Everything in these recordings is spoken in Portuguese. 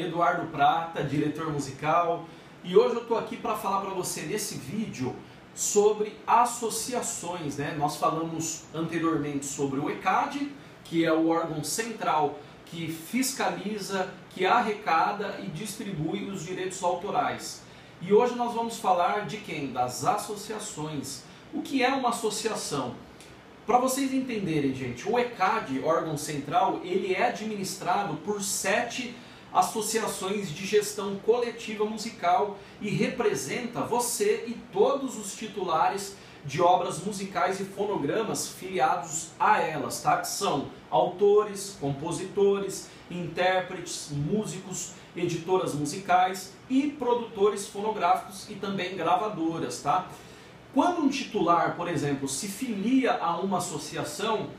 Eduardo Prata, diretor musical, e hoje eu estou aqui para falar para você nesse vídeo sobre associações. Né? Nós falamos anteriormente sobre o ECAD, que é o órgão central que fiscaliza, que arrecada e distribui os direitos autorais. E hoje nós vamos falar de quem? Das associações. O que é uma associação? Para vocês entenderem, gente, o ECAD, órgão central, ele é administrado por sete associações de gestão coletiva musical e representa você e todos os titulares de obras musicais e fonogramas filiados a elas, tá? Que são autores, compositores, intérpretes, músicos, editoras musicais e produtores fonográficos e também gravadoras, tá? Quando um titular, por exemplo, se filia a uma associação,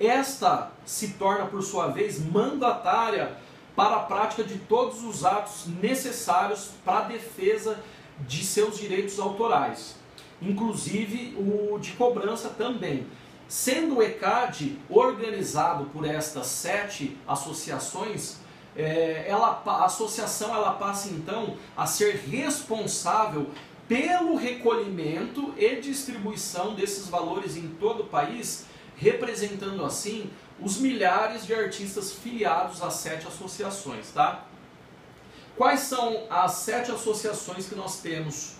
esta se torna, por sua vez, mandatária para a prática de todos os atos necessários para a defesa de seus direitos autorais, inclusive o de cobrança também. Sendo o ECAD organizado por estas sete associações, é, ela, a associação ela passa então a ser responsável pelo recolhimento e distribuição desses valores em todo o país, representando assim os milhares de artistas filiados às sete associações, tá? Quais são as sete associações que nós temos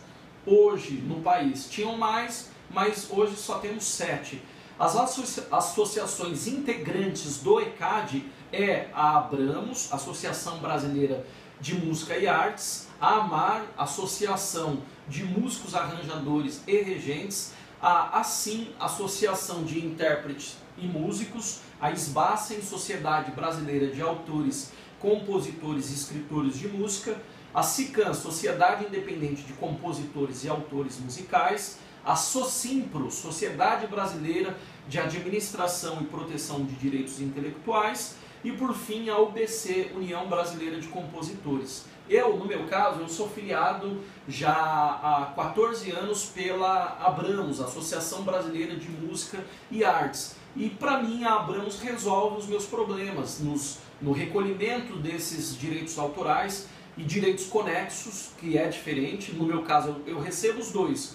hoje no país? Tinham mais, mas hoje só temos sete. As associações integrantes do ECAD é a Abramos, Associação Brasileira de Música e Artes, a AMAR, Associação de Músicos Arranjadores e Regentes, a ASSIM, Associação de Intérpretes e Músicos, a SBACEN, Sociedade Brasileira de Autores, Compositores e Escritores de Música, a SICAM, Sociedade Independente de Compositores e Autores Musicais, a SOCIMPRO, Sociedade Brasileira de Administração e Proteção de Direitos Intelectuais, e por fim a UBC, União Brasileira de Compositores. Eu, no meu caso, eu sou filiado já há 14 anos pela Abramos, Associação Brasileira de Música e Artes. E para mim a Abramos resolve os meus problemas nos, no recolhimento desses direitos autorais e direitos conexos, que é diferente. No meu caso, eu, eu recebo os dois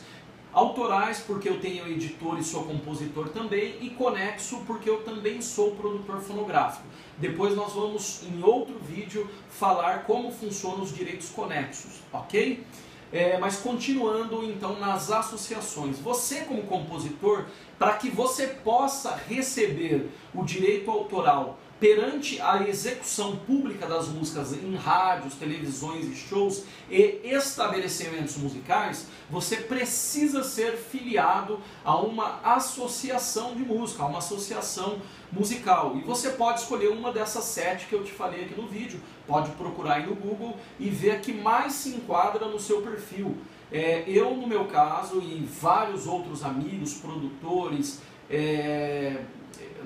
autorais, porque eu tenho editor e sou compositor também, e conexo, porque eu também sou produtor fonográfico. Depois nós vamos, em outro vídeo, falar como funcionam os direitos conexos, ok? É, mas continuando então nas associações, você como compositor, para que você possa receber o direito autoral perante a execução pública das músicas em rádios, televisões e shows e estabelecimentos musicais, você precisa ser filiado a uma associação de música, a uma associação musical. E você pode escolher uma dessas sete que eu te falei aqui no vídeo. Pode procurar aí no Google e ver a que mais se enquadra no seu perfil. É, eu, no meu caso, e vários outros amigos, produtores, é,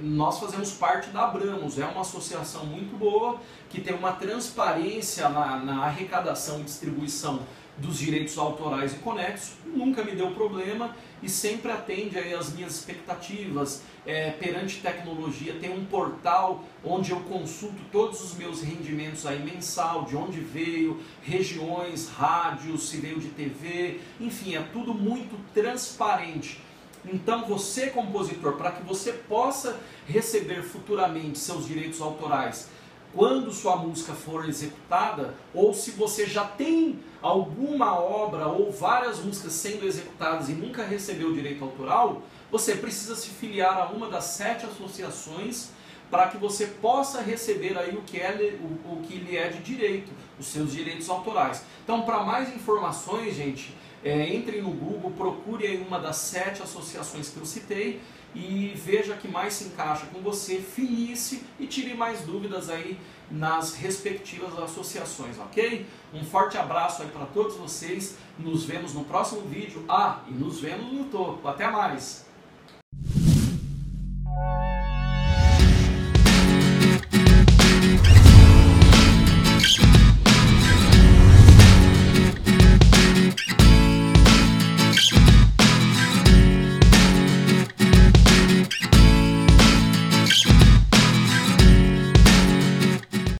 nós fazemos parte da Abramos, é uma associação muito boa, que tem uma transparência na, na arrecadação e distribuição dos direitos autorais e conexos, nunca me deu problema e sempre atende aí as minhas expectativas é, perante tecnologia. Tem um portal onde eu consulto todos os meus rendimentos aí mensal, de onde veio, regiões, rádios, se veio de TV, enfim, é tudo muito transparente. Então, você, compositor, para que você possa receber futuramente seus direitos autorais, quando sua música for executada, ou se você já tem alguma obra ou várias músicas sendo executadas e nunca recebeu direito autoral, você precisa se filiar a uma das sete associações para que você possa receber aí o que, é, o, o que lhe é de direito, os seus direitos autorais. Então, para mais informações, gente, é, entre no Google, procure aí uma das sete associações que eu citei e veja que mais se encaixa com você, filie-se e tire mais dúvidas aí nas respectivas associações, ok? Um forte abraço aí para todos vocês, nos vemos no próximo vídeo. Ah, e nos vemos no topo. Até mais!